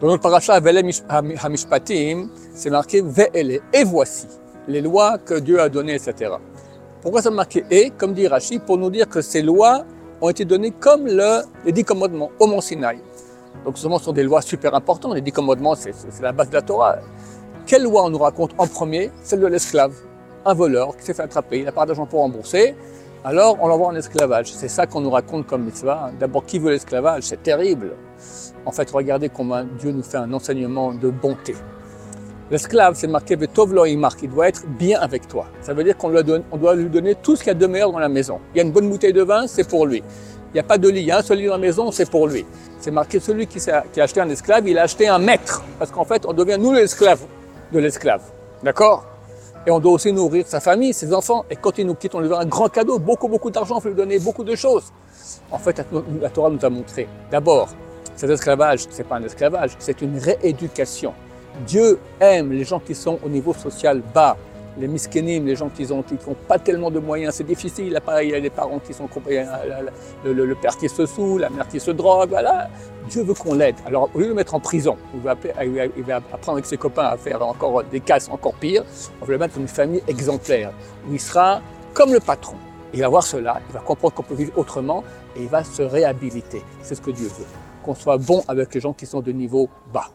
Dans notre paracha Hamishpatim, c'est marqué Ve'ele, et voici, les lois que Dieu a données, etc. Pourquoi ça marqué et Comme dit Rachid, pour nous dire que ces lois ont été données comme le, les dix commandements au Mont Sinaï. Donc, ce sont des lois super importantes. Les dix commandements, c'est la base de la Torah. Quelle loi on nous raconte en premier? Celle de l'esclave. Un voleur qui s'est fait attraper, il n'a pas d'argent pour rembourser, alors on l'envoie en esclavage. C'est ça qu'on nous raconte comme mitzvah. D'abord, qui veut l'esclavage? C'est terrible. En fait, regardez comment Dieu nous fait un enseignement de bonté. L'esclave, c'est marqué Vetov marque, il doit être bien avec toi. Ça veut dire qu'on doit lui donner tout ce qu'il y a de meilleur dans la maison. Il y a une bonne bouteille de vin, c'est pour lui. Il n'y a pas de lit, il y a un seul lit dans la maison, c'est pour lui. C'est marqué celui qui, qui a acheté un esclave, il a acheté un maître. Parce qu'en fait, on devient nous l'esclave de l'esclave. D'accord? Et on doit aussi nourrir sa famille, ses enfants. Et quand il nous quitte, on lui donne un grand cadeau, beaucoup, beaucoup d'argent, on peut lui donner beaucoup de choses. En fait, la Torah nous a montré, d'abord, cet esclavage, ce n'est pas un esclavage, c'est une rééducation. Dieu aime les gens qui sont au niveau social bas, les miskénimes, les gens qui n'ont pas tellement de moyens, c'est difficile. Il y a des parents qui sont le, le, père qui se saoule, la mère qui se drogue, voilà. Dieu veut qu'on l'aide. Alors, au lieu de le mettre en prison, il va, il va, apprendre avec ses copains à faire encore des casses encore pires, on va le mettre dans une famille exemplaire, où il sera comme le patron. Il va voir cela, il va comprendre qu'on peut vivre autrement et il va se réhabiliter. C'est ce que Dieu veut. Qu'on soit bon avec les gens qui sont de niveau bas.